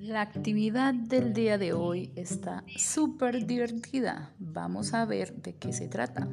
La actividad del día de hoy está súper divertida. Vamos a ver de qué se trata.